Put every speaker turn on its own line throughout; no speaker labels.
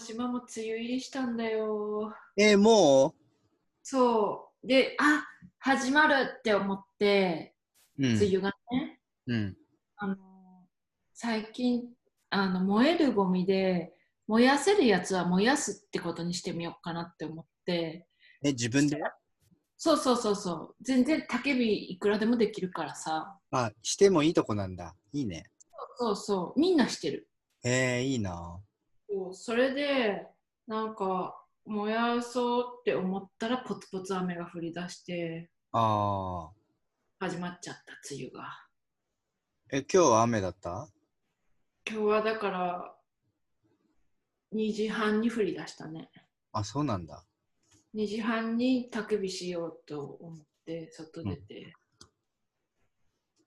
島も梅雨入りしたんだよ。
えー、も
そう。で、あ始まるって思って、
う、うん
梅雨がね、
うん、
あの最近あの燃えるゴミで燃やせるやつは燃やすってことにしてみようかなって思って
え、自分で？
そうそうそうそう全然焚き火いくらでもできるからさ
あ、してもいいとこなんだ。いいね。
そうそうみんなしてる
えー、いいな。
そうそれでなんか燃やそうって思ったらポツポツ雨が降り出して
ああ。
始まっちゃった梅雨が
え、今日は雨だった？
今日はだから2時半に降り出したね
あ、そうなんだ。
2時半に焚き火しようと思って外出て、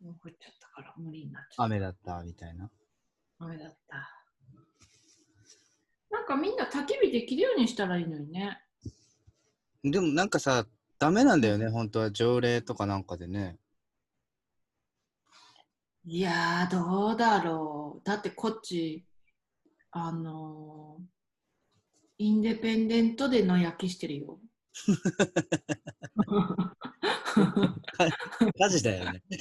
もう降っちゃったから無理になっちゃった
雨だったみたいな。
雨だったかみんな焚き火できるようにしたらいいのにね
でもなんかさ、ダメなんだよね、本当は条例とかなんかでね。
いやーどうだろうだってこっちあのーインデペンデントで野焼きしてるよ
火事だよね。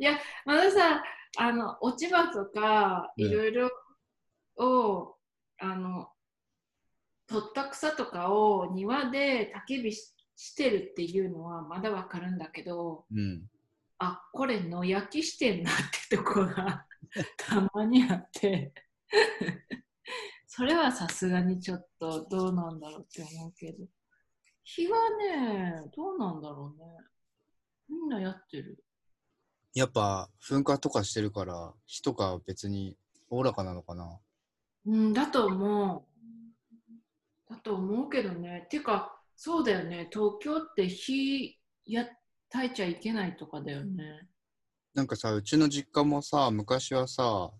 いやまださあの落ち葉とか
うん。
いろいろを、あの取った草とかを庭で焚き火ししてるっていうのはまだわかるんだけど
うん。
あこれ野焼きしてんなってとこが たまにあって。それはさすがにちょっとどうなんだろうって思うけど。火はねどうなんだろうね。みんなやってる
やっぱ噴火とかしてるから、火とか別におおらかなのかな？
うんだと思うだと思うけどねてかそうだよね東京って火や焚いちゃいけないとかだよね
なんかさ、うちの実家もさ、昔はさ、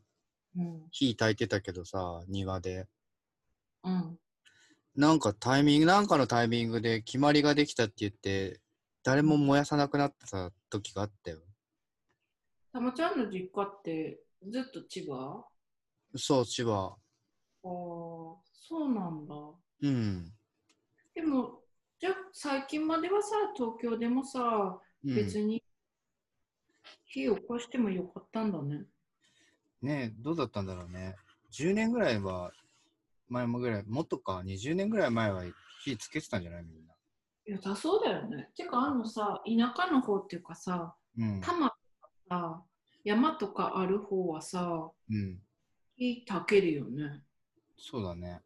うん
火焚いてたけどさ、庭で。
うん
なんかタイミング、なんかのタイミングで決まりができたって言って、誰も燃やさなくなった時があったよ。
たまちゃんの実家ってずっと千葉？
そう、千葉。
ああ、そうなんだ。
うん。
でも、じゃあ最近まではさ、東京でもさ、
うん、
別に火を起こしてもよかったんだね。
ねえどうだったんだろうね。10年ぐらいは、前もぐらい、もっとか、20年ぐらい前は火つけてたんじゃない？みんな。
いや、だそうだよね。てか、あのさ、田舎の方っていうかさ、
うん。
多摩さ、山とかある方はさ、
うん。
火焚けるよね。
そうだね。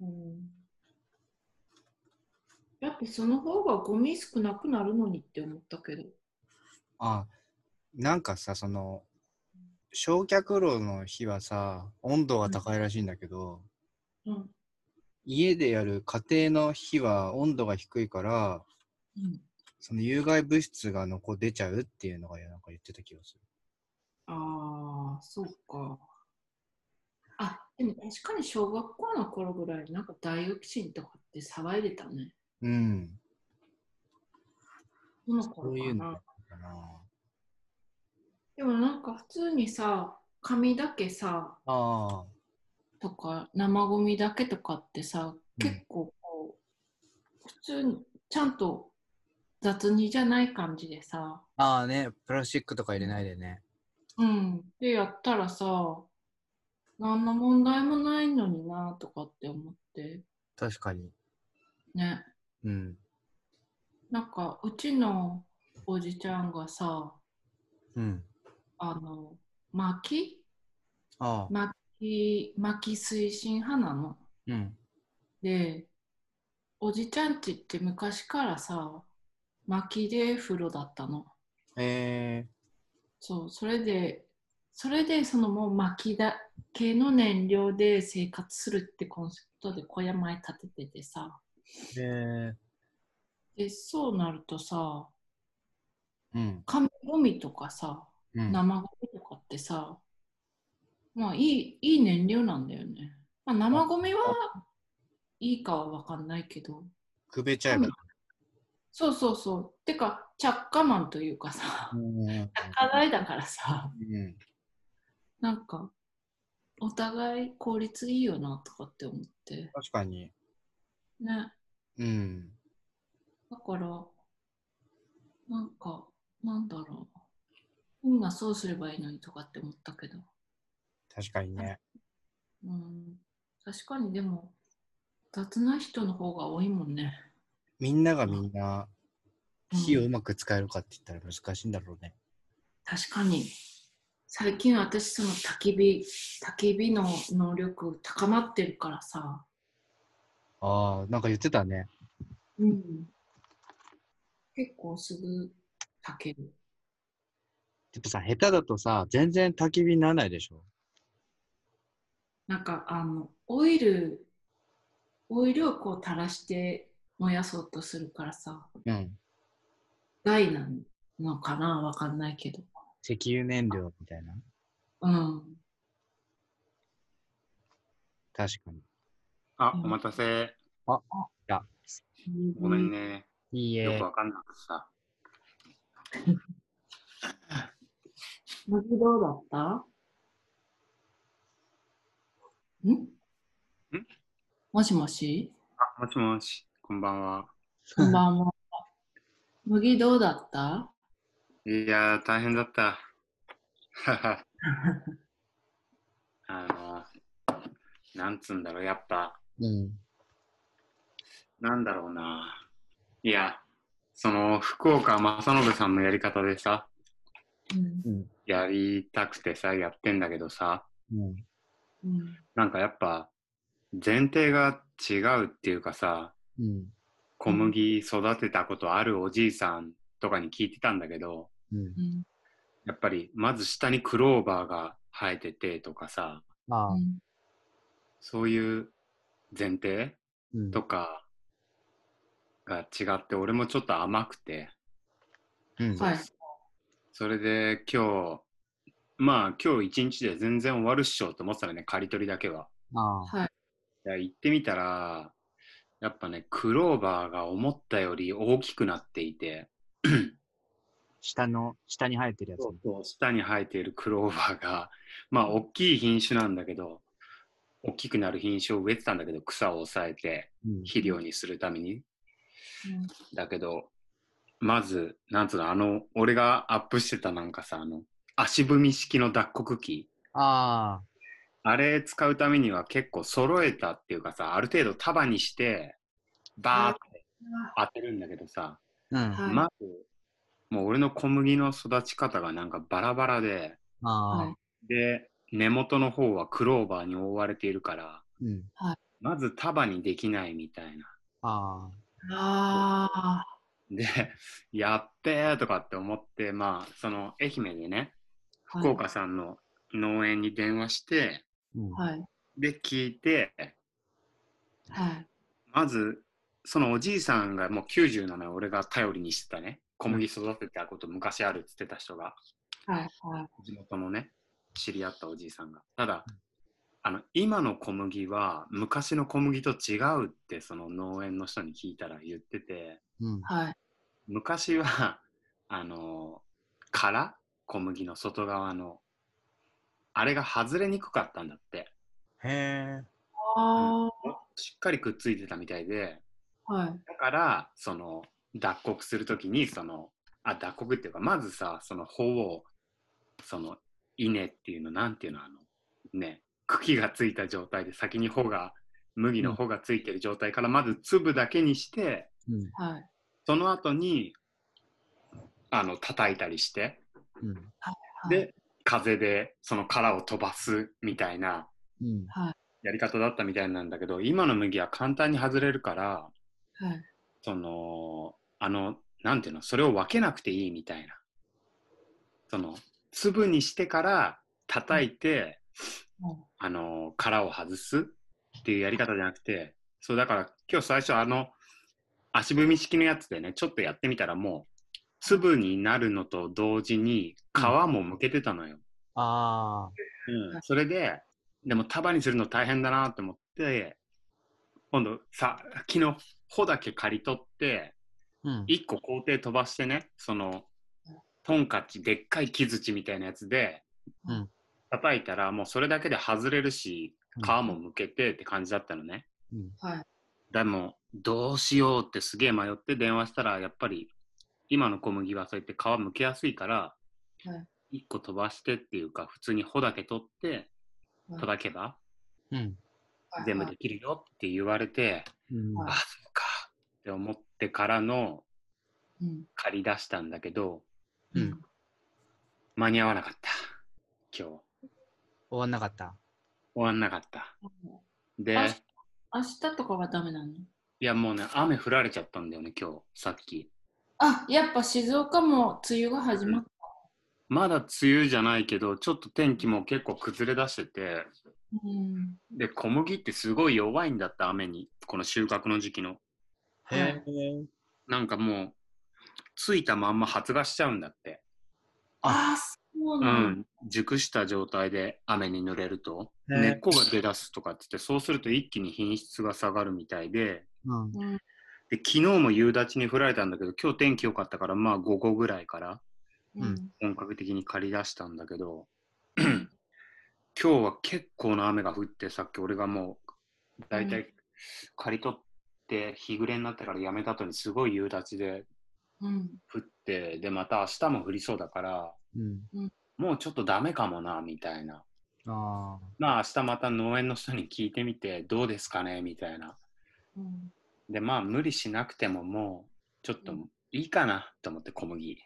うん。だってその方がゴミ少なくなるのにって思ったけど。
あ、なんかさ、その、焼却炉の火はさ、温度が高いらしいんだけど、
うん。
家でやる家庭の火は温度が低いから、
うん、
その有害物質が残出ちゃうっていうのがなんか言ってた気がする。
ああ、そうか。あ、でも確かに小学校の頃ぐらい、なんかダイオキシンとかって騒いでたね。
うん。
その
そ
頃かな。
ういうのかな。
でもなんか普通にさ、紙だけさ、
ああ。
とか生ゴミだけとかってさ、
うん
結構こう、普通にちゃんと雑にじゃない感じでさ、
ああね、プラスチックとか入れないでね。
うん。でやったらさ、何の問題もないのになとかって思って、
確かに。
ね。
うん。
なんかうちのおじちゃんがさ
うん。
あの薪？
ああ。
薪薪推進派なの？
うん。
でおじちゃんちって昔からさ薪で風呂だったの
え
そうそれでそれでそのもう薪だけの燃料で生活するってコンセプトで小屋前建てててさ
ー、え
でそうなるとさ
ー、うん。
紙ゴミとかさ
うん。
生ゴミとかってさ、まあいいいい燃料なんだよね。まあ、生ゴミはいいかは分かんないけど、
くべちゃえば。
そうそうそう。てか、着火マンというかさ、
うん。
着火剤だからさ、
うん。
なんか、お互い効率いいよなとかって思って。
確かに。
ね。
うん。
だから、なんか、なんだろう。みんなそうすればいいのにとかって思ったけど。
確かにね。
うん。確かにでも、雑な人の方が多いもんね。
みんながみんな
うん
火をうまく使えるかって言ったら難しいんだろうね。
確かに。最近私その焚き火、焚き火の能力高まってるからさ。
ああ、なんか言ってたね。
うん。結構すぐ炊ける。
でもさ、下手だとさ、全然焚き火にならないでしょ。
なんかあの、オイル、オイルをこう垂らして燃やそうとするからさ、
うん。
害なのかな？わかんないけど。
石油燃料みたいな？
うん。
確かに。
あ、
うん
お待たせ。
や、
ごめんね。
いいえ
よく。わかんなくてさ。
麦どうだった？ん？ん？もしもし？
あ、もしもし。こんばんは。
こんばんは。麦どうだった？
いやー、大変だった。はは。あの、なんつうんだろう、やっぱ、
うん。
なんだろうな。いや、その、福岡正信さんのやり方でさ、
うん
うん。
やりたくてさ、やってんだけどさ、
うん。
うん
なんかやっぱ、前提が違うっていうかさ、
うん。
小麦育てたことあるおじいさんとかに聞いてたんだけど、
うん。
うん
やっぱりまず下にクローバーが生えててとかさ、
ああ。
そういう前提
うん。
とかが違って、俺もちょっと甘くて、
うん。
はい。
それで今日、まあ今日一日で全然終わるっしょと思ってたのね、刈り取りだけは。
ああ。
はい。
いや行ってみたら、やっぱね、クローバーが思ったより大きくなっていて、
下の、下に生えてるやつ。
下に生えているクローバーが、まあ大きい品種なんだけど、大きくなる品種を植えてたんだけど、草を抑えて
うん。
肥料にするために。だけど、まず、なんつうの、あの、俺がアップしてたなんかさ、あの、足踏み式の脱穀機、
あ
あれ使うためには結構揃えたっていうかさ、ある程度束にして、バーって当てるんだけどさ、
あ。うん。
はい
まず、もう俺の小麦の育ち方がなんかバラバラで。で、根元の方はクローバーに覆われているから、
うん。
まず束にできないみたいな。
あ
あ
で、やっべーとかって思って、まあ、その愛媛でね、
あ。
福岡さんの農園に電話して。
はい。
で、聞いて、
はい。
まず、そのおじいさんがもう90なのよ、俺が頼りにしてたね。小麦育てたこと昔あるって言ってた人が、
はい。はい。
地元のね、知り合ったおじいさんが。ただ、あの、今の小麦は昔の小麦と違うって、その農園の人に聞いたら言ってて、
うん。
はい。
昔は、あの、殻小麦の外側の、あれが外れにくかったんだって。
へえ。
あ
しっかりくっついてたみたいで、
あ。はい。
だから、その、脱穀するときに、その、あ、脱穀っていうか、まずさ、その穂を、その、稲っていうの、なんていうの、あの、ね、茎がついた状態で、先に穂が、麦の穂がついてる状態から、まず粒だけにして、
うん。
はい。
その後に、あの、叩いたりして、
うん。
はい、
で、風でその殻を飛ばすみたいな。やり方だったみたいなんだけど、今の麦は簡単に外れるから、
はい。
その、あの、なんていうの、それを分けなくていいみたいな。その、粒にしてから叩いて、
うん
あの、殻を外すっていうやり方じゃなくて、そうだから今日最初あの、足踏み式のやつでね、ちょっとやってみたらもう、粒になるのと同時に皮も剥けてたのよ。
ああ。
うん、それで、でも束にするの大変だなと思って、今度さ、昨日、穂だけ刈り取って、
うん。
1個工程飛ばしてね、その、トンカチ、でっかい木槌みたいなやつで、
うん
叩いたら、もうそれだけで外れるし、
うん
皮も剥けてって感じだったのね。
うん。
はい。
でも、どうしようってすげえ迷って電話したら、やっぱり、今の小麦はそうやって皮剥けやすいから、
はい
1個飛ばしてっていうか、普通に穂だけ取って
はい
叩けば
うん。
全部できるよって言われて、
うん。
はい
あ、そうかって思ってからの
うん。
借り出したんだけど、
うん。
間に合わなかった。今日。
終わんなかった？
終わんなかった。で、
明日明日とかはダメなの？
いやもうね、雨降られちゃったんだよね、今日、さっき。
あ、やっぱ静岡も梅雨が始まった。
まだ梅雨じゃないけど、ちょっと天気も結構崩れ出してて、
うん。
で、小麦ってすごい弱いんだった、雨に。この収穫の時期の。
はい
へえ。
なんかもう、ついたまんま発芽しちゃうんだって。
ああ、そう
う
なんだ。
ん。熟した状態で雨に濡れると、根っこが出だすとかっつって、そうすると一気に品質が下がるみたいで、
うん。
うん。
で、昨日も夕立に降られたんだけど、今日天気良かったから、まあ午後ぐらいから
うん。
本格的に借り出したんだけど、今日は結構な雨が降って、さっき俺がもう、だいたい借り取って日暮れになってからやめた後にすごい夕立で
うん。
降って、で、また明日も降りそうだから、
うん。
もうちょっとダメかもな、みたいな。
ああ。
まあ明日また農園の人に聞いてみて、どうですかね、みたいな。
うん。
で、まあ無理しなくてももう、ちょっといいかなと思って小麦。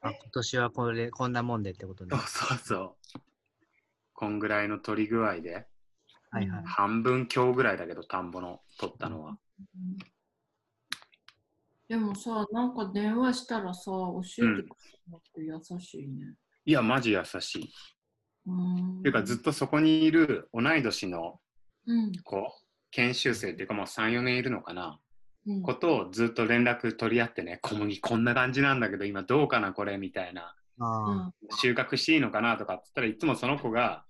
あ今年はこれ、こんなもんでってことね
そう。そうそう。こんぐらいの取り具合で、
はいはい。
半分強ぐらいだけど、田んぼの取ったのは。
うんでもさ、なんか電話したらさ、教えてくれるのって優しいね。
いや、マジ優しい。
うん。
ていうか、ずっとそこにいる同い年の
うん。
子、研修生っていうか、もう3、4年いるのかな、
うん。
ことをずっと連絡取り合ってね、小麦こんな感じなんだけど、今どうかな、これ、みたいな。収穫していいのかなとかって言ったらいつもその子が、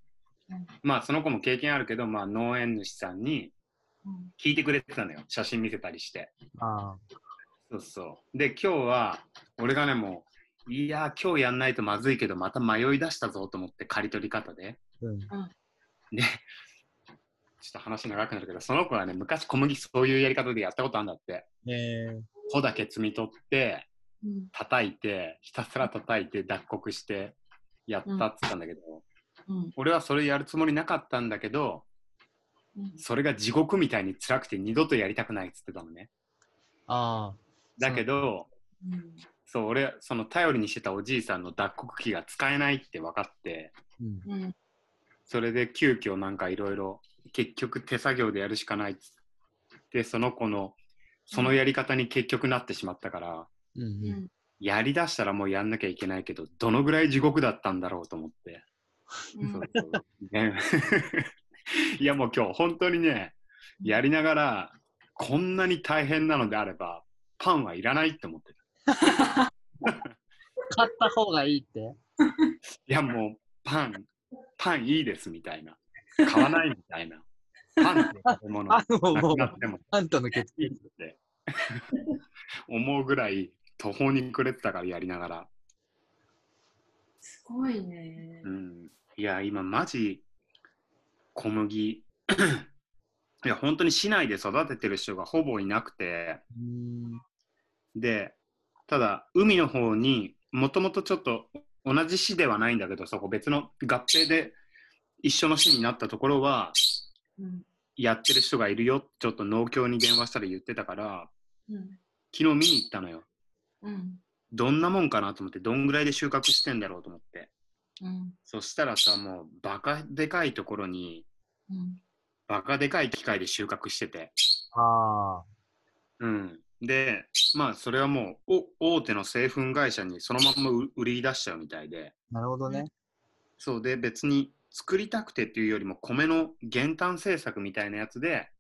うん
まあその子も経験あるけど、まあ農園主さんに
うん
聞いてくれてたのよ。写真見せたりして。
あ。あ
そうそう。で、今日は、俺がね、もう、いやー、今日やんないとまずいけど、また迷い出したぞと思って、刈り取り方で。
うん。
で、ちょっと話長くなるけど、その子はね、昔小麦そういうやり方でやったことあるんだって。
ええ。
穂だけ摘み取って、
うん。
叩いて、ひたすら叩いて、脱穀して、やったって言ったんだけど、
うん。
俺はそれやるつもりなかったんだけど、
うん。
それが地獄みたいに辛くて二度とやりたくないっつってたのね。
ああ。
だけど、
うん。
そう、俺、その頼りにしてたおじいさんの脱穀機が使えないって分かって。それで急遽なんかいろいろ、結局手作業でやるしかないっつって、その子の、そのやり方に結局なってしまったから、
うん。
う
うん。
ん。
やりだしたらもうやんなきゃいけないけど、どのぐらい地獄だったんだろうと思って。
うん
そうそうね いやもう今日本当にね、やりながら、こんなに大変なのであれば、パンはいらないって思ってた。
買った方がいいって。
いやもう、パン、パンいいですみたいな。買わないみたいな。パンって食べ物 っても
パンとの決
いいって思うぐらい途方に暮れてたからやりながら。
すごいね
う。ん、いや、今マジ小麦、いや、本当に市内で育ててる人がほぼいなくて、
うん。
で、ただ、海の方にもともとちょっと同じ市ではないんだけど、そこ別の合併で一緒の市になったところは、
うん。
やってる人がいるよ、ちょっと農協に電話したら言ってたから、
うん。
昨日見に行ったのよ。
うん。
どんなもんかなと思って、どんぐらいで収穫してんだろうと思って。
うん。
そしたらさ、もうバカでかいところに、
うん。
バカでかい機械で収穫してて。
ああ。
うん。で、まあ、それはもう、お大手の製粉会社にそのまんま売売り出しちゃうみたいで。
なるほどね。
そうで、別に作りたくてっていうよりも、米の減反政策みたいなやつで、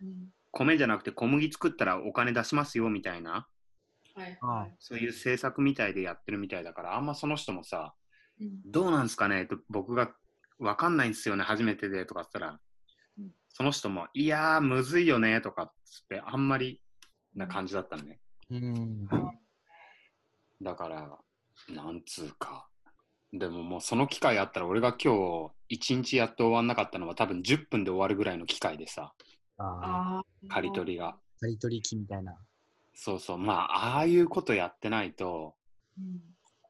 うん。
米じゃなくて小麦作ったらお金出しますよみたいな、
はい。
あ
はい。
そういう政策みたいでやってるみたいだから、あんまその人もさ、
うん。
どうなんすかねと僕が分かんないんですよね、初めてでとかって言ったら、
うん
その人も、いやー、むずいよねとかっつって、あんまりな感じだったのね。
うん。
だから、なんつうか。でももうその機会あったら、俺が今日1日やって終わんなかったのは多分10分で終わるぐらいの機会でさ、
ああ、
ああ。
刈り取りが。
刈り取り機みたいな。
そうそう。まあ、ああいうことやってないと、
うん。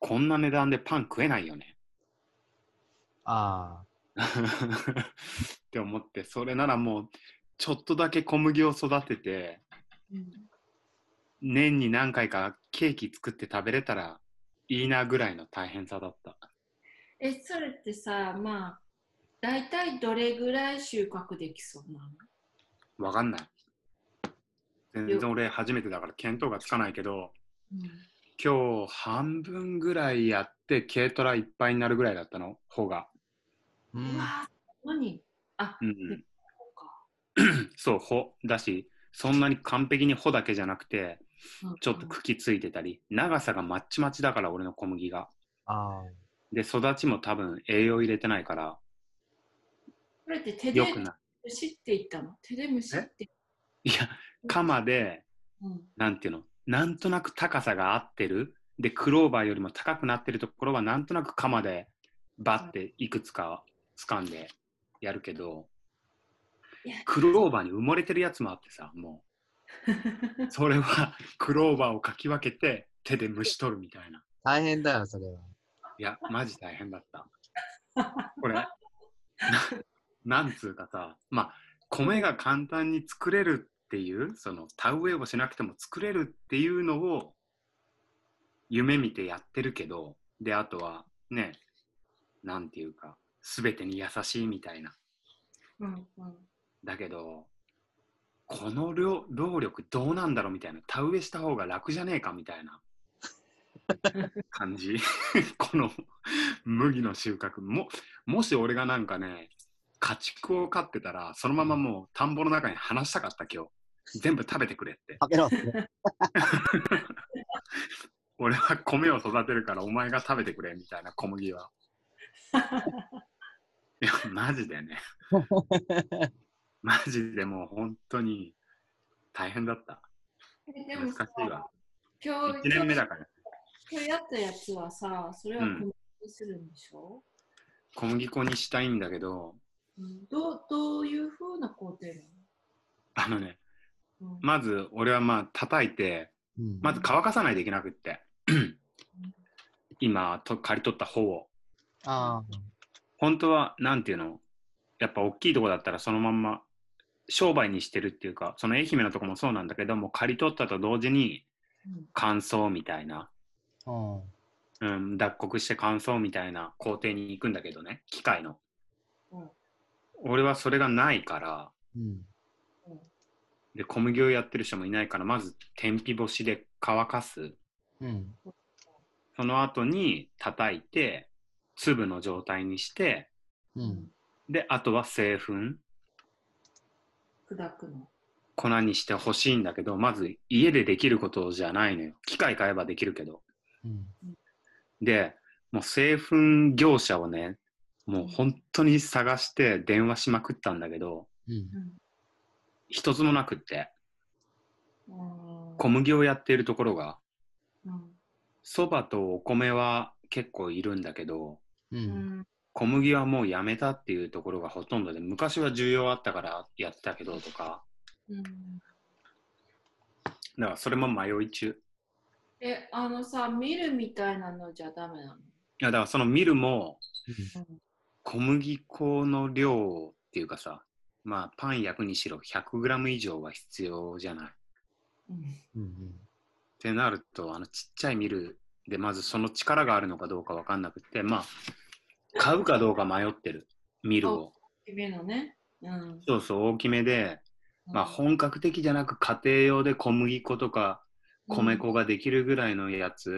こんな値段でパン食えないよね。
あ
って思って、それならもう、ちょっとだけ小麦を育てて、
うん
年に何回かケーキ作って食べれたらいいなぐらいの大変さだった。
え、それってさ、まあ、大体どれぐらい収穫できそうなの？
わかんない。全然俺初めてだから見当がつかないけど、今日半分ぐらいやって軽トラいっぱいになるぐらいだったの、穂が。
あ。う。
うんわあ、何あ、
うん、
そうか。
そう、穂だし、そんなに完璧に穂だけじゃなくて、
うん
ちょっと茎ついてたり、長さがまっちまちだから俺の小麦が。で、育ちも多分栄養入れてないから、
これって手で
よくない。
虫って言ったの？手で虫って。
いや、鎌で、
うん
なんていうの、なんとなく高さが合ってる？で、クローバーよりも高くなってるところは、なんとなく鎌でバッていくつか掴んでやるけどクローバーに埋もれてるやつもあってさ、もう、それはクローバーをかき分けて手で虫取るみたいな。
大変だよ、それは。
いや、マジ大変だった。これ、ななんつうかさ、まあ、米が簡単に作れるっていう、その田植えをしなくても作れるっていうのを夢見てやってるけど、で、あとはね、なんていうか、すべてに優しいみたいな。
うんうん
だけど、この労労力どうなんだろうみたいな、田植えした方が楽じゃねえかみたいな 感じ。この麦の収穫も、もし俺がなんかね、家畜を飼ってたら、そのままもう田んぼの中に放したかった今日。全部食べてくれって。
食べろって。
俺は米を育てるからお前が食べてくれみたいな小麦は。いや、マジでね。マジでもう本当に大変だった。
えでもさ
難しいわ。
今日
1年目だから。
今日やったやつはさ、それは
うん
小麦にするんでしょ、
小麦粉にしたいんだけど、
うん、どうどういうふうな工程な
あのね、
の、うん
まず俺はまあ叩いて、
うん
まず乾かさないといけなくって。今と刈り取った方を。
あ
本当は、なんていうの？やっぱ大きいとこだったらそのまんま商売にしてるっていうか、その愛媛のとこもそうなんだけども、刈り取ったと同時に
うん
乾燥みたいな、
あ。うん。
うん、脱穀して乾燥みたいな工程に行くんだけどね、機械の。
うん
俺はそれがないから、
うん。
で、小麦をやってる人もいないから、まず天日干しで乾かす。
うん。
その後に叩いて、粒の状態にして、
うん。
で、あとは製粉、
砕くの。
粉にしてほしいんだけど、まず家でできることじゃないのよ。機械買えばできるけど。
うん。
で、もう製粉業者をね、もう本当に探して電話しまくったんだけど、
うん。
一つもなくって、
うん
小麦をやっているところが、
うん
そばとお米は結構いるんだけど、
う。
うんん
小麦はもうやめたっていうところがほとんどで、昔は需要あったからやってたけどとか、
うん
だからそれも迷い中。い
え、あのさ、ミルみたいなのじゃダメなの？
や、だからそのミルも
うん
小麦粉の量っていうかさ、まあパン焼くにしろ 100g 以上は必要じゃない？っ
うん
うん。
てなると、あのちっちゃいミルでまずその力があるのかどうかわかんなくて、まあ、買うかどうか迷ってる、ミルを。
君のね。うん。
そうそう、大きめで、まあ本格的じゃなく家庭用で小麦粉とか米粉ができるぐらいのやつ、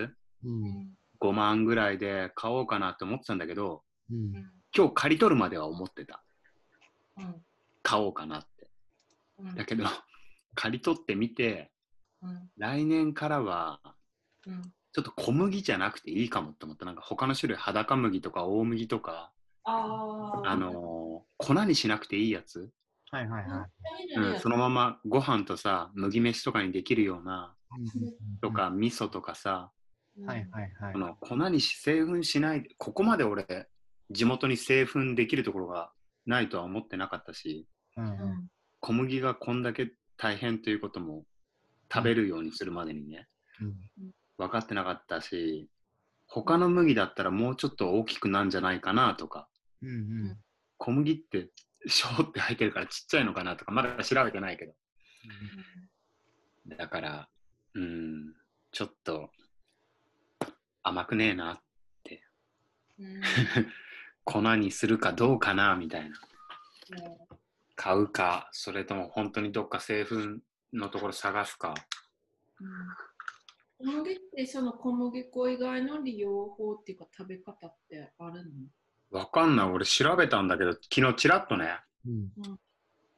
う。
うんん
5万ぐらいで買おうかなって思ってたんだけど、
うん。
今日借り取るまでは思ってた。
うん
買おうかなって。
うん
だけど、借り取ってみて、
うん
来年からは、
うん
ちょっと小麦じゃなくていいかもって思った。なんか他の種類、裸麦とか大麦とか、
あ
あのー粉にしなくていいやつ、
はいはいは
うん、そのままご飯とさ、麦飯とかにできるような、とか味噌とかさ、
はいはいはい。
こ。の粉に製粉しないで、ここまで俺、地元に製粉できるところがないとは思ってなかったし、
うんうん
うん。
小麦がこんだけ大変ということも食べるようにするまでにね、
うん
分かってなかったし、他の麦だったらもうちょっと大きくなんじゃないかなとか、
うんうん
小麦ってショーって入ってるからちっちゃいのかなとか、まだ調べてないけど。だから、うん、ちょっと甘くねえな。
うん
粉にするかどうかなみたいな。買うか、それとも本当にどっか製粉のところ探すか。
小麦ってその小麦粉以外の利用法っていうか食べ方ってあるの？
わかんない。俺調べたんだけど、昨日ちらっとね、
うん。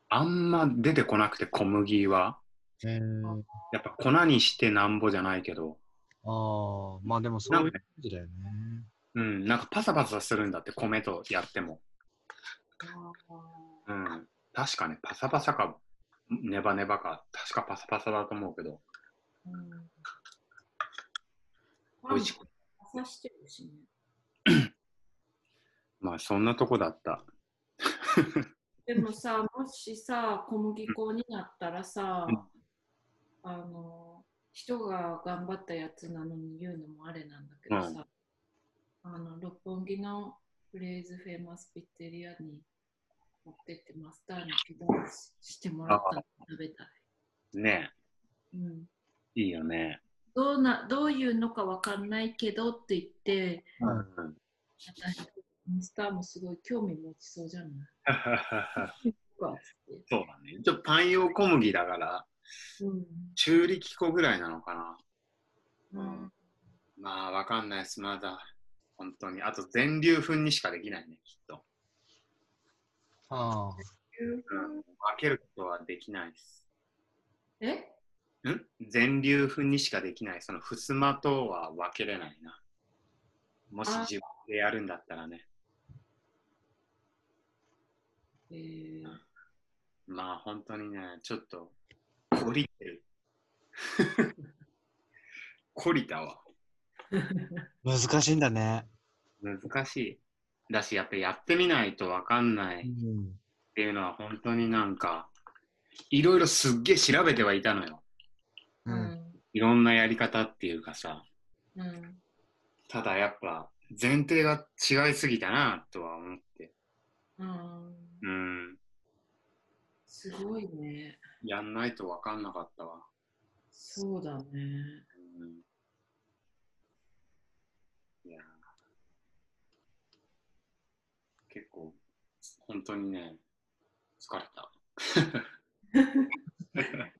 あんま出てこなくて小麦は。
えー。
やっぱ粉にしてなんぼじゃないけど、
ああ、まあでもそういう感じだよね。
うん、なんかパサパサするんだって、米とやっても。
あ
うん、確かね、パサパサか、ネバネバか、確かパサパサだと思うけど、
ーうん
美味しく。
パサしてるしね。
まあそんなとこだった。
でもさ、もしさ、小麦粉になったらさ
うん、
あの、人が頑張ったやつなのに言うのもあれなんだけどさ、あの、六本木のフレーズフェイマスピッツェリアに持ってってマスターにピザしてもらったの食べたい。
ね
うん
え、いいよね。
どうなどういうのかわかんないけどって言って、
うん
マスターもすごい興味持ちそうじゃない？
そうだね。一応パン用小麦だから、
うん
中力粉ぐらいなのかな。
うん
まあわかんないです、まだ。本当に。あと全粒粉にしかできないね、きっと。
ああ、
うん、分けることはできないです。
え？
ん全粒粉にしかできない。そのふすまとは分けれないな。もし
あ
自分でやるんだったらね。
えー
まあ本当にね、ちょっと懲りてる。懲りたわ。
難しいんだね。
難しい。だし、やっぱやってみないと分かんないっ
ん。
ていうのは本当になんか、いろいろすっげえ調べてはいたのよ。いろんなやり方っていうかさ。
うん
ただやっぱ前提が違いすぎたなとは思って。
うん
うん。
すごいね。
やんないと分かんなかったわ。
そうだね。
うん。いやー結構、本当にね、疲れた。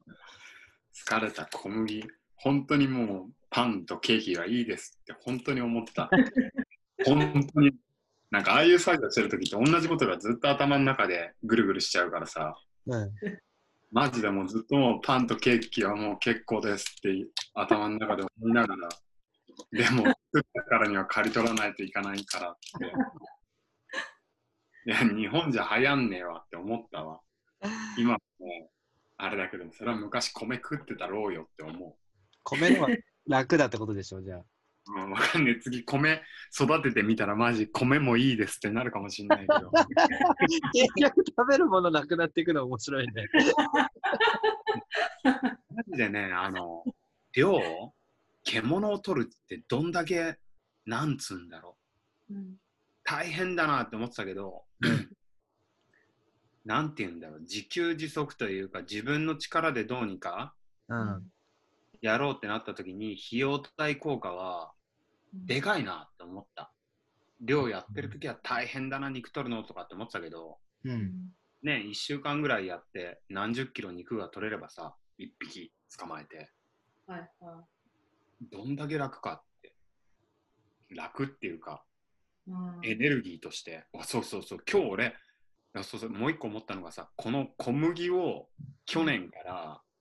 疲れた小麦。本当にもうパンとケーキがいいですって本当に思ってた。本当に。なんかああいう作業してる時って同じことがずっと頭の中でぐるぐるしちゃうからさ。
うん。
マジでもうずっともうパンとケーキはもう結構ですって頭の中で思いながら、でも作ったからには刈り取らないといかないからって。いや、日本じゃ流行んねえわって思ったわ。今もうあれだけども、それは昔米食ってたろうよって思う。
米のは楽だってことでしょ、じゃあ。
うん、わかんねえ。次、米育ててみたらマジ米もいいですってなるかもしんないけど。
結局食べるものなくなっていくの面白いね。
マジでね、あの、量、獣を取るってどんだけ、なんつうんだろう。
うん
大変だなって思ってたけど、なんて言うんだろう、自給自足というか、自分の力でどうにか
うん。
やろうってなった時に、費用対効果はでかいなって思った。量やってる時は大変だな、肉取るのとかって思ってたけど、
うん。
ね、1週間ぐらいやって、何十キロ肉が取れればさ、1匹捕まえて、
はいは
どんだけ楽かって。楽っていうか、
いうん
エネルギーとして、あそうそうそう、今日俺、そうそうもう一個思ったのがさ、この小麦を去年から
うん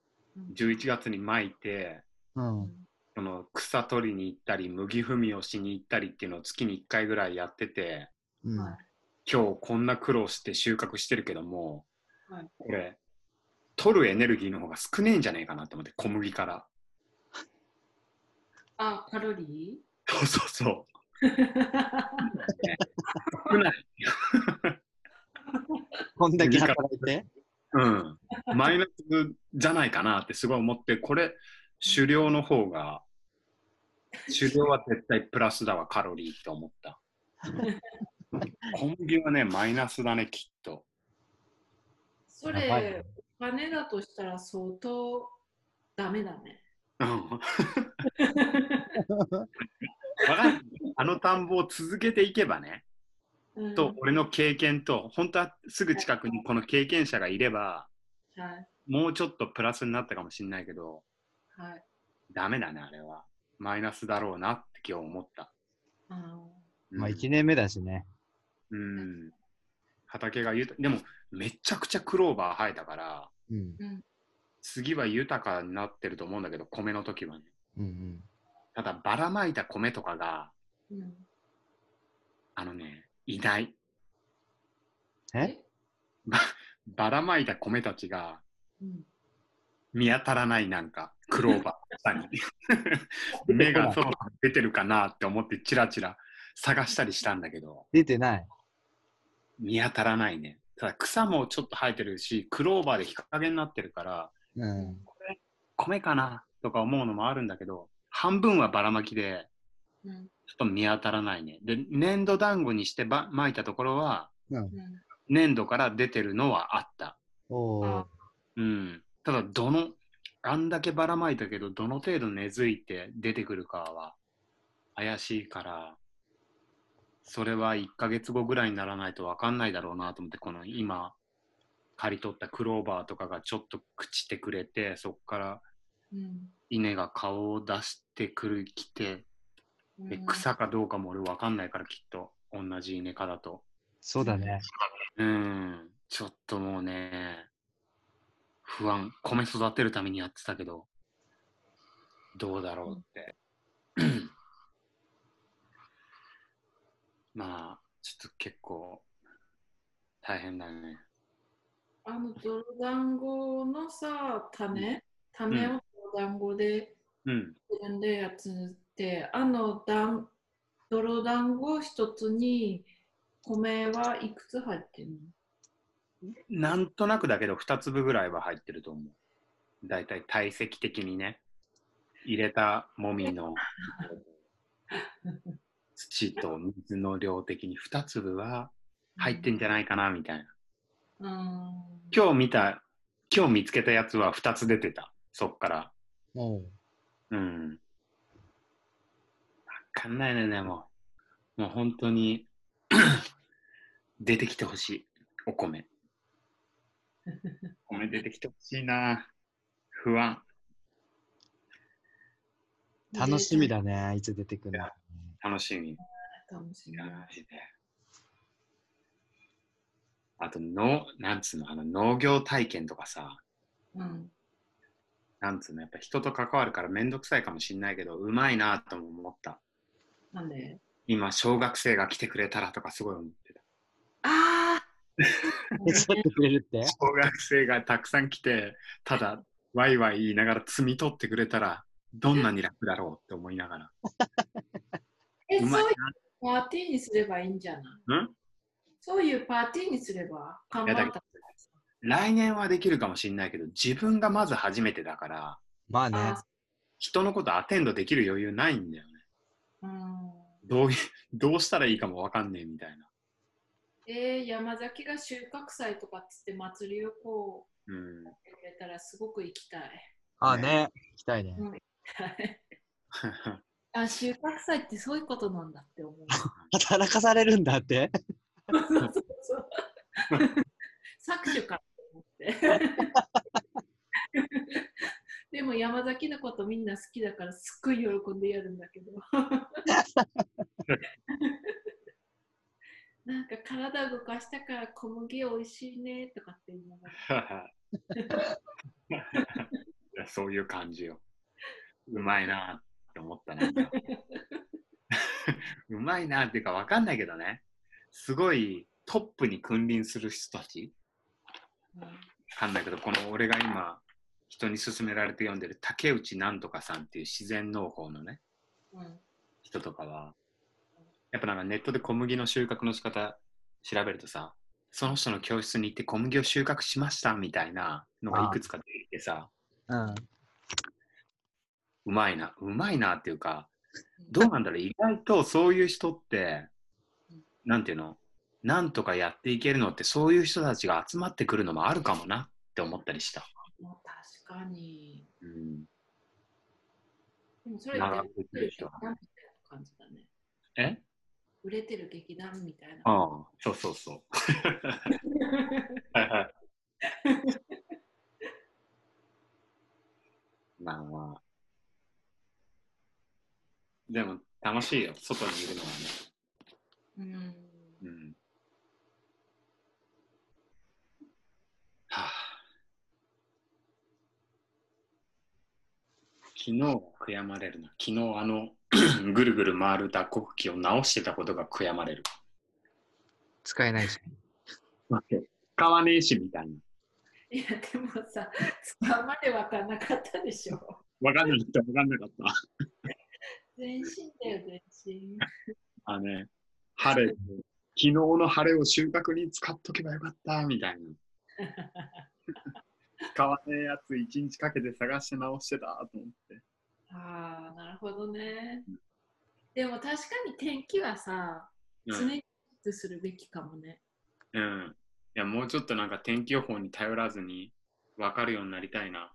11月に巻いて、
うん。
その草取りに行ったり、麦踏みをしに行ったりっていうのを月に1回ぐらいやってて、
うん。
はい
今日こんな苦労して収穫してるけども、
はい
これ、取るエネルギーの方が少ねえんじゃねえかなって思って、小麦から。
あ、カロリ
そうそうそう。
ー
少ない。
こんだけ働いて。
うん。マイナスじゃないかなってすごい思って、これ、狩猟の方が、狩猟は絶対プラスだわ、カロリーって思った。小麦はね、マイナスだね、きっと。
それ、お金だとしたら相当ダメだね。
うん。あの田んぼを続けていけばね、
うん
と、俺の経験と、本当はすぐ近くにこの経験者がいれば、
はい。
もうちょっとプラスになったかもしれないけど、
はい。
ダメだね、あれは。マイナスだろうなって今日思った。
あ
うん
まあ1年目だしね。
うん。畑が豊か、でもめちゃくちゃクローバー生えたから、
うん。
ーうん。
次は豊かになってると思うんだけど、米の時はね。
うんうん。
ただ、ばらまいた米とかが、
うん。
あのね、いない。
え？
ばらまいた米たちが
うん。
見当たらない、なんか、クローバーの下に。芽が外出てるかなって思って、チラチラ探したりしたんだけど、
出てない。
見当たらないね。ただ、草もちょっと生えてるし、クローバーで日陰になってるから、
うん。
米かなとか思うのもあるんだけど、半分はばらまきで、
うん。
ちょっと見当たらないね。で、粘土団子にしてば巻いたところは、
うん。
粘土から出てるのはあった。
おお
あ。
うん。ただ、どの、あんだけばらまいたけど、どの程度根付いて出てくるかは怪しいから、それは1ヶ月後ぐらいにならないと分かんないだろうなと思って、この今、刈り取ったクローバーとかがちょっと朽ちてくれて、そこから
うん。
稲が顔を出してくるきて、で草かどうかも俺分かんないからきっと。同じ稲科だと。
そうだね。
うん。ちょっともうね不安。米育てるためにやってたけどどうだろうって、まあちょっと結構大変だね。
あの泥団子のさ、種、種を泥団子で
うん。
自分でやつって、あの団泥団子一つに米はいくつ入ってるの？
なんとなくだけど2粒ぐらいは入ってると思うだいたい体積的にね入れたもみの 土と水の量的に2粒は入ってんじゃないかなみたいな。
うん。
今日見た、今日見つけたやつは2つ出てた。そっから。
おう
うん。わかんないね、でも。もう本当に出てきてほしい。お米。お米出てきてほしいな。不安。
楽しみ。だね。いつ出てくるの。
楽しみ。
楽しみ。
マジで。あとの、なんつうの、あの農業体験とかさ、
うん。
なんつうの、やっぱ人と関わるからめんどくさいかもしんないけど、うまいなとも思った。
なんで？
今、小学生が来てくれたらとかすごい思ってた。
あ
手伝ってくれるって？
小学生がたくさん来て、ただ、ワイワイ言いながら摘み取ってくれたら、どんなに楽だろうって思いながら。
え、そうういうパーティーにすればいいんじゃない？
な。ん？
そういうパーティーにすれば、看板
いやだ
た
来年はできるかもしんないけど、自分がまず初めてだから、
まあね。
あ
人のことアテンドできる余裕ないんだよね。
うん。
どうい どうしたらいいかもわかんねえみたいな。
えー、山崎が収穫祭とかっつって祭りをこ
うん。
うやってくれたらすごく行きたい。
あね。行きたいね。
あ、収穫祭ってそういうことなんだって思う。
働かされるんだって？
そうそうそう搾取かと思って。でも山崎のことみんな好きだからすっごい喜んでやるんだけど。なんか体動かしたから小麦美味しいねとかって言いながら。
そういう感じよ。うまいなって思ったな うまいなっていうかわかんないけどね。すごいトップに君臨する人たち。わかんないけど、この俺が今人に勧められて読んでる竹内なんとかさんっていう自然農法のね、
うん。
人とかは、やっぱなんかネットで小麦の収穫の仕方調べるとさ、その人の教室に行って小麦を収穫しましたみたいなのがいくつか出てきてさ、
うん。
うまいな、うまいなっていうか、どうなんだろう、意外とそういう人って
うん、
なんていうの、なんとかやっていけるのって、そういう人たちが集まってくるのもあるかもなって思ったりした。
確かに。
うん、
でもそれっててる劇団みたいな感じだね。
え？
売れてる劇団みたいな。
ああ、そうそうそう。はいはい。まあまあ。でも楽しいよ、外にいるのはね。
うん。
うん。昨日は悔やまれるな。昨日あの ぐるぐる回る脱穀機を直してたことが悔やまれる。
使えないし。
使わねえしみたいな。
いや、でもさ、使うまで分かんなかったでしょ。
わかんなかった、わかんなかった。
全身だよ、全身。
あのね、晴れ、昨日の晴れを収穫に使っとけばよかった、みたいな。使わねえやつ一日かけて探して直してたと思って。
ああ、なるほどね。でも確かに天気はさ、
うん。
常にするべきかもね。
うん、いや、もうちょっとなんか天気予報に頼らずに分かるようになりたいな。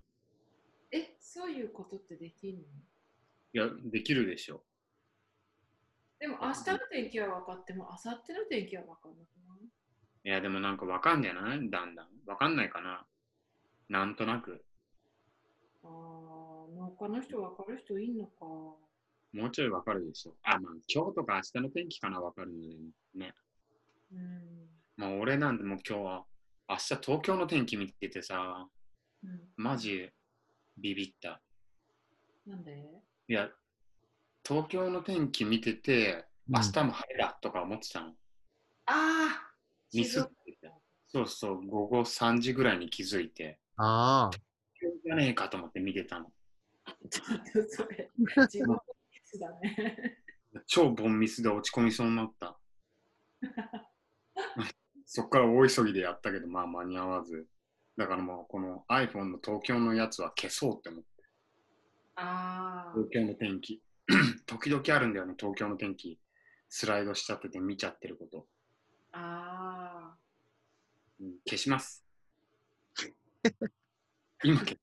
え、そういうことってできるの？
いや、できるでしょ。
でも明日の天気は分かっても、明後日の天気は分かんなくない？
いや、でもなんか分かんじゃないだんだん。分かんないかな。なんとなく。
ああ、農家の人分かる人いんのか。
もうちょい分かるでしょ。あ、まあ今日とか明日の天気かな分かるのでね。
うん。
まあ俺なんてもう今日は明日東京の天気見ててさ、
うん、
マジビビった。
なんで？
いや、東京の天気見てて、明日も晴れだとか思ってたの。
ああ
ミスってた。そうそう、午後3時ぐらいに気づいて、
ああ。
じゃねえかと思って見てたの。
ちょっとそれ、自分のミスだね。
超ボンミスで落ち込みそうになった。そっから大急ぎでやったけど、まあ間に合わず。だからもうこの iPhone の東京のやつは消そうって思って。
ああ、
東京の天気。時々あるんだよね、東京の天気。スライドしちゃってて見ちゃってること。
ああ、
うん消します。今消す。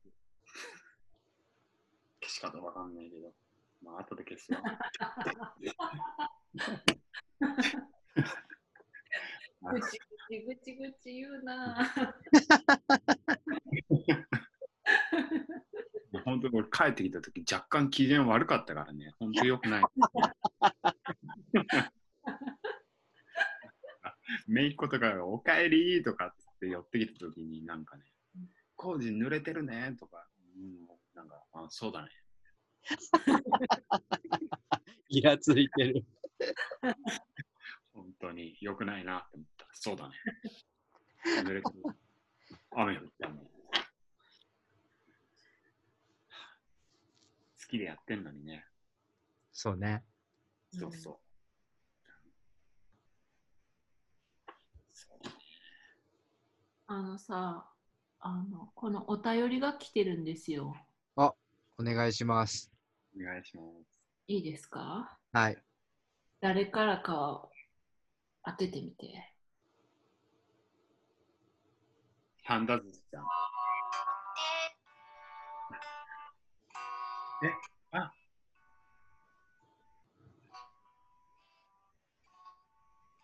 消し方わかんないけど。まあ後で消すわ。
ぐちぐちぐちぐち言うな。
本当に俺帰ってきた時若干機嫌悪かったからね。本当良くない。めいっ子とかがおかえりとかって寄ってきた時になんかね、工事濡れてるねとか、うん、なんか、あそうだね。
イラついてる。
本当に良くないなって思った。そうだね。濡れてる。雨降ったのに。好きでやってんのにね。
そうね。
そうそう。
あのさ、あの、このお便りが来てるんですよ。
お願いします。
お願いします。
いいですか？
はい。
誰からかを当ててみて。
パンダ寿司ちゃん。え、あ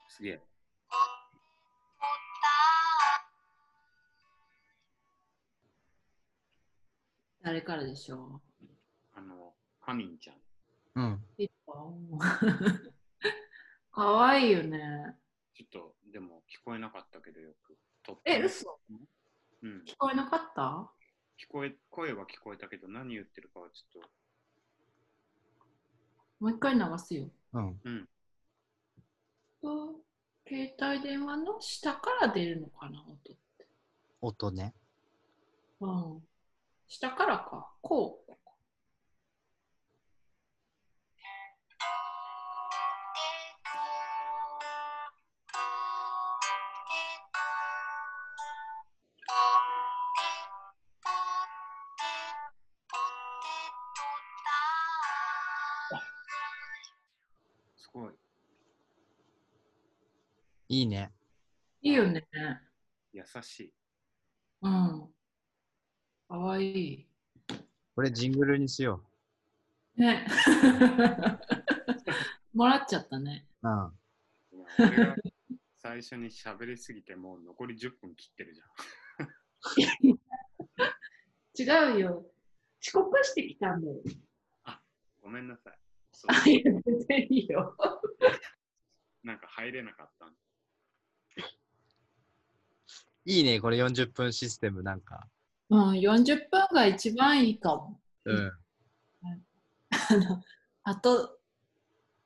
すげえ。
誰からでしょ
あの、カミンちゃん。
うん。
ういいかかわいいよね。
ちょっと、でも聞こえなかったけどよく。とって
え、
も
嘘？
うん。
聞こえなかった？
聞こえ、声は聞こえたけど、何言ってるかはちょっ
もう一回流すよ。
うん。
と、うん。
と携帯電話の下から出るのかな、音。
音ね。
うん。下からか。こう。
すごい。
いいね。
いいよね。
優しい。
うん。かわいい。
これジングルにしよ
ね。もらっちゃったね。
う。うん。
最初に喋りすぎてもう残り10分切ってるじゃん。
違うよ。遅刻してきたんだよ。
ごめんなさい。
あ、いや、全然いいよ。
なんか入れなかったん
いいね、これ40分システムなんか。
うん、40分が一番いいかも。
うん。
あの、あと、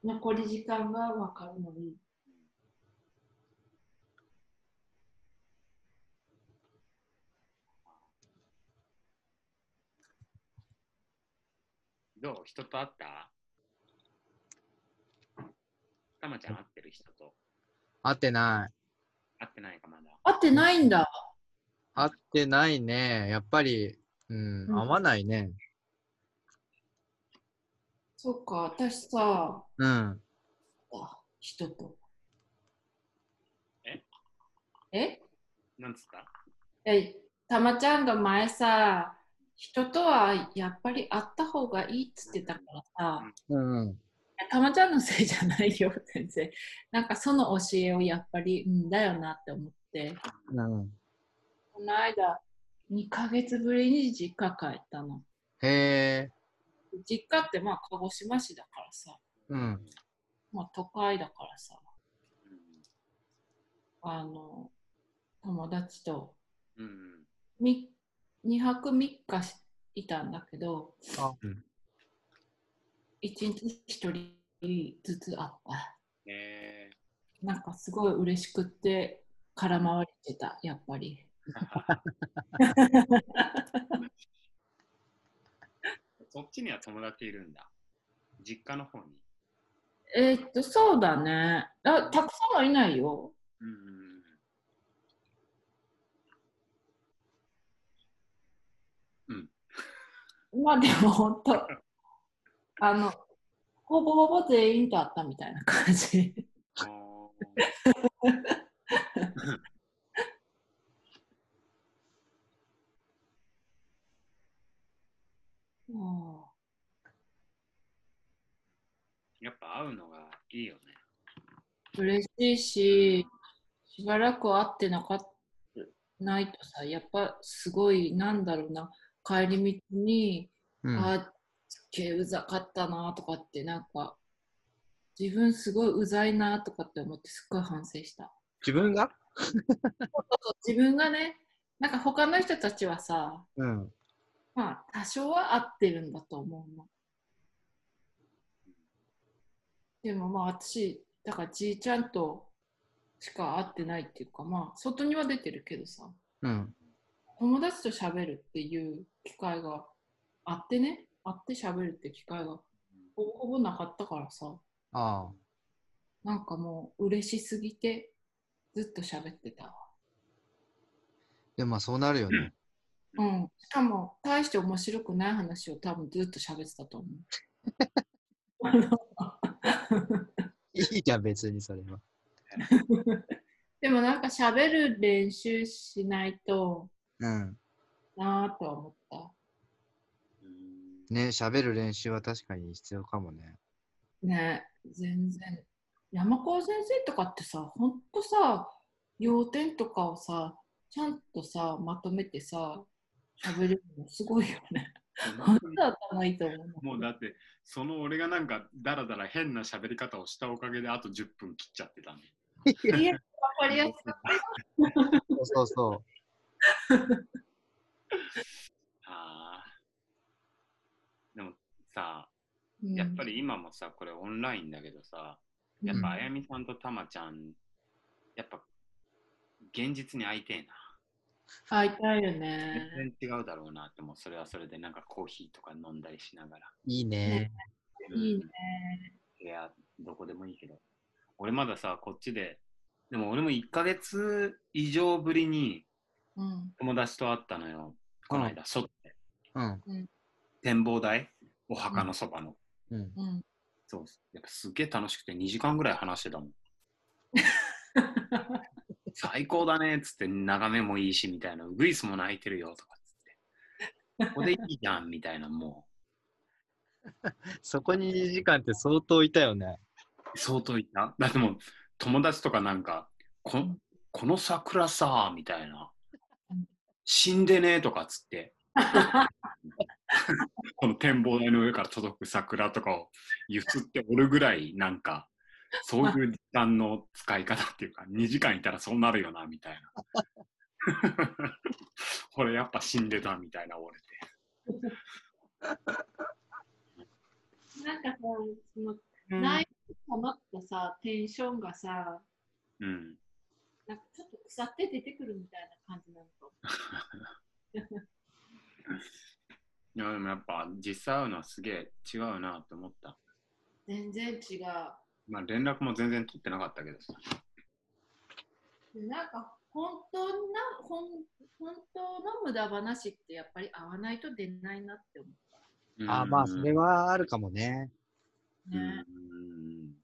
残り時間が分かるのに。
どう？人と会った？たまちゃん会ってる人と
合ってない。
会ってないかまだ。
合ってないんだ。
合ってないね。やっぱり、うん、
うん
合わないね。
そっか、私さ、
うん。
あ人と。
え？
え？
なんつった？
え、たまちゃんが前さ、人とはやっぱり会った方がいいっつってたからさ、
うん。
たまちゃんのせいじゃないよ、全然。なんかその教えをやっぱり、うんだよなって思って、
うん。
この間、2ヶ月ぶりに実家帰ったの。
へえ。
実家ってまあ鹿児島市だからさ、
うん。
まあ都会だからさ、
うん
あの、友達と
うん
み2泊3日しいたんだけど、
あうん。
1日1人ずつ会った。
え
なんかすごい嬉しくって空回りしてた、やっぱり。
ー、そっちには友達いるんだ。実家の方に。
えーっと、そうだね。あたくさんはいないよ。
うんうん
まあでも本当、あの、ほぼほぼ全員と会ったみたいな感じ。
あー
も
やっぱ会うのがいいよね。
う嬉しいし、しばらく会ってなかったないとさ、やっぱすごい、なんだろうな、帰り道に、
うん。
あすっげえうざかったなとかって、なんか、自分すごいうざいなとかって思ってすっごい反省した。
自分が？
自分がね、なんか他の人たちはさ、
うん。
まあ多少は合ってるんだと思うの。でもまあ私、だからじいちゃんとしか会ってないっていうか、まあ外には出てるけどさ、
うん。
友達と喋るっていう機会があってね、会って喋るって機会がほぼほぼなかったからさ、
ああ。
なんかもう嬉しすぎてずっと喋ってたわ。
でもまあそうなるよね。
うん。しかも大して面白くない話を多分ずっと喋ってたと思う。
いいじゃん、別にそれは。
でもなんか喋る練習しないと
うん。
なぁとは思った。
うん
ね、喋る練習は確かに必要かもね。
ね全然。山川先生とかってさ、ほんとさ、要点とかをさ、ちゃんとさ、まとめてさ、喋れるのすごいよね。本当だ頭いいと思う。
もうだって、その俺がなんかだらだら変な喋り方をしたおかげであと10分切っちゃってたね。
いや、わかりやすかっ
そうそうそ
ああ。でもさ、
た。
やっぱり今もさ、これオンラインだけどさ、
うん、
やっぱあやみさんとたまちゃん、やっぱ現実に会いてえな。
会いたいよね。
全然違うだろうなって、もうそれはそれでなんかコーヒーとか飲んだりしながら。
う。いいね。
いいね。
いや、どこでもいいけど。俺まださ、こっちで、でも俺も1ヶ月以上ぶりに
うん。
友達と会ったのよ。この間、外で。
うん。
展望台？お墓のそばの。
うん。
うん。
そう、やっぱすげえ楽しくて2時間ぐらい話してたもん。最高だねっつって眺めもいいしみたいな、ウグイスも鳴いてるよとかっつって、ここでいいじゃんみたいな、も
そこに2時間って相当いたよね。
う相当いた。だってもう友達とかなんか、ここの桜さ、みたいな、死んでねとかっつって、この展望台の上から届く桜とかをゆすっておるぐらいなんかそういう時間の使い方っていうか 2時間いたらそうなるよなみたいな。これやっぱ死んでたみたいな俺って。
なんかさ、その内容がったさ、テンションがさ、
うん。
なんかちょっと腐って出てくるみたいな感じなのかも。
いやでもやっぱ実際会うのはすげえ違うなって思った。
全然違う。
まあ連絡も全然取ってなかったけどさ。
でなんか本当な本本当の無駄話ってやっぱり合わないと出ないなって思
あまあ、それはあるかもね。
う。
うん。
ね、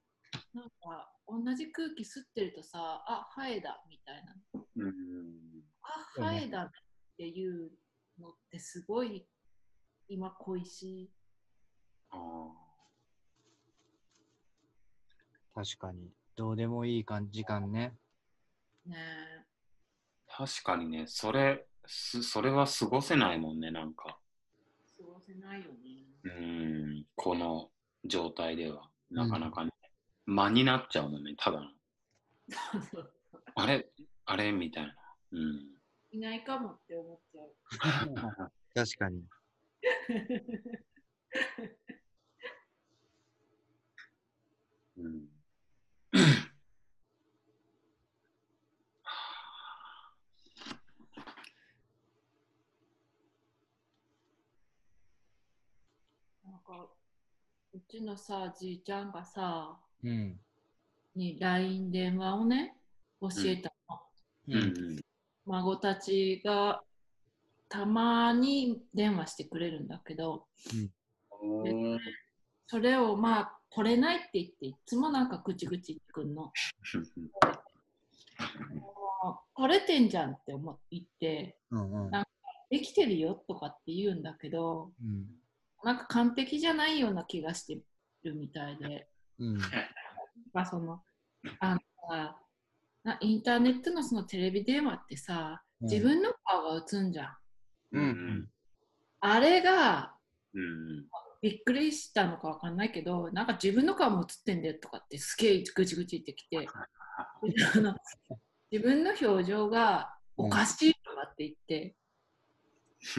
なんか同じ空気吸ってるとさ、あ、ハエだみたいな。
うん。
あ、ハエだっていうのってすごい今恋しい。
あ
確かに。どうでもいい感時間ね。
ね
ー確かにね、それ、すそれは過ごせないもんね、なんか。
過ごせないよね。
うん。この状態では。なかなかね。間になっちゃうもんね、ただの。あれあれみたいな。うん。
いないかもって思っちゃう。
確かに。
うん
かうちのさ、じいちゃんがさ、
うん。
に LINE 電話をね、教えたの。
うんうん。
孫たちがたまに電話してくれるんだけど、
おー
それをまあ、来れないって言って、いつもなんかぐちぐち言ってくんの。もう来れてんじゃんって思って言って、
うんうん。
できてるよとかって言うんだけど、
うん。
なんか完璧じゃないような気がしてるみたいで、
うん。
まあその、あのインターネットのそのテレビ電話ってさ、自分の顔が映んじゃん。
うん
うん。
あれが
うん
びっくりしたのかわかんないけど、なんか自分の顔も映ってんだよとかってすげえぐちぐち言ってきて、あの自分の表情がおかしいとかって言って、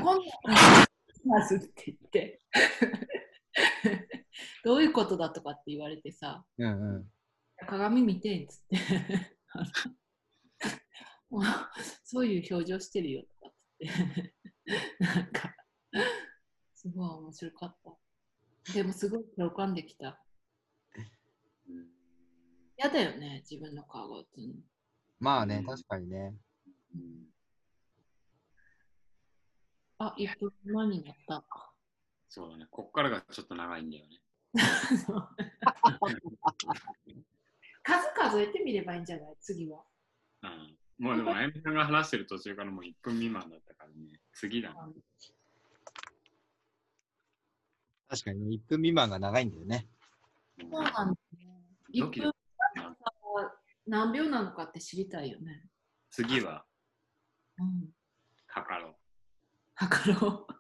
こんなますって言って、どういうことだとかって言われてさ、
うんうん。
鏡見てんっつって。そういう表情してるよとかって。なんかすごい面白かった。でもすごい共感できた。
うん。
嫌だよね自分の顔が映るの。
まあね、
うん。
確かにね。
うん
あ1分前になった
そうだね。こっからがちょっと長いんだよね。
数数えてみればいいんじゃない？次は
うん。もうでも、あやみさんが話してる途中からもう1分未満だったからね。次だね。
確かに1分未満が長いんだよね。
うん
そうなんだね1
ドキド
分何秒なのかって知りたいよね
次は
うん
測ろう。
測ろう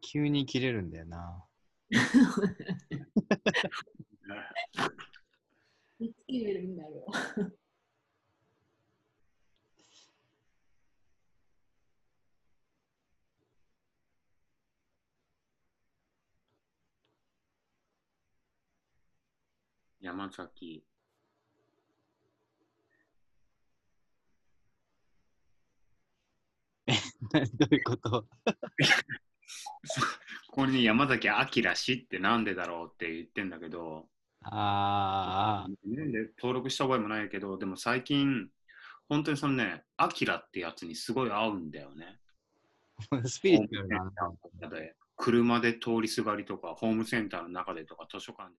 急に切れるんだよな。
いつ切れるんだろう
山崎。
どういうこと？
ここに山崎明氏ってなんでだろうって言ってんだけど、
あ
なんで登録した覚えもないけど、でも最近、本当にそのね、アキラってやつにすごい合うんだよね。
スピリチュアルな
車で通りすがりとか、ホームセンターの中でとか、図書館で